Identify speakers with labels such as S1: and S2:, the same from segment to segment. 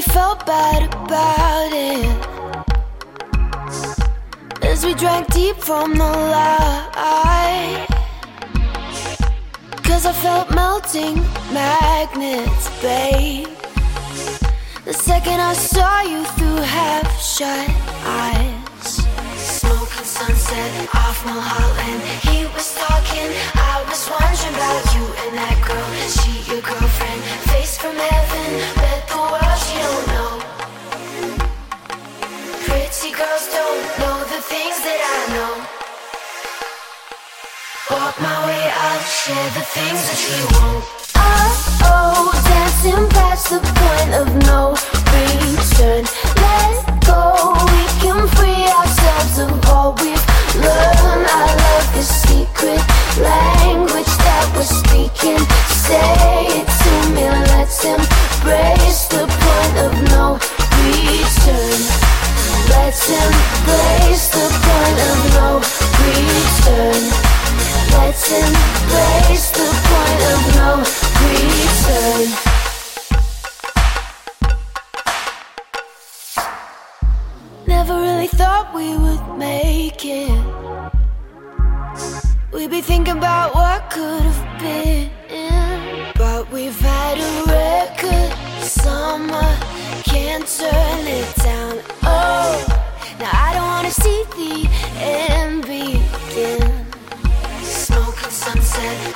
S1: felt bad about it. As we drank deep from the light. Cause I felt melting magnets, babe. The second I saw you through half shut eyes. Smoking sunset off Mulholland. He was talking, I was wondering about you and that girls don't know the things that I know. Walk my way, I'll share the things that you won't. Oh, oh, dancing past the point Let's embrace the point of no return. Let's embrace the point of no return. Never really thought we would make it. We'd be thinking about what could have been. But we've had a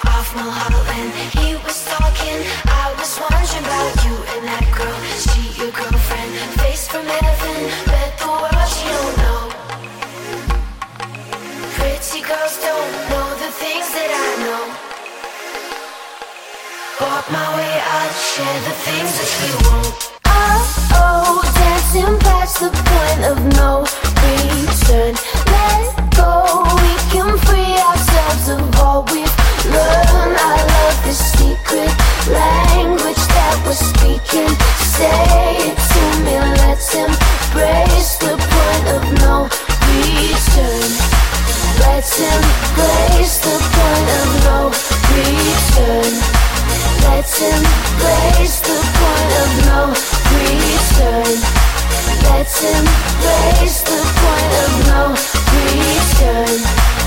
S1: off Mulholland. He was talking, I was wondering about you and that girl. She your girlfriend, face from heaven, bet the world she don't know. Pretty girls don't know the things that I know. Walk my way, I'll share the things that you won't. It's in place, the point of no return.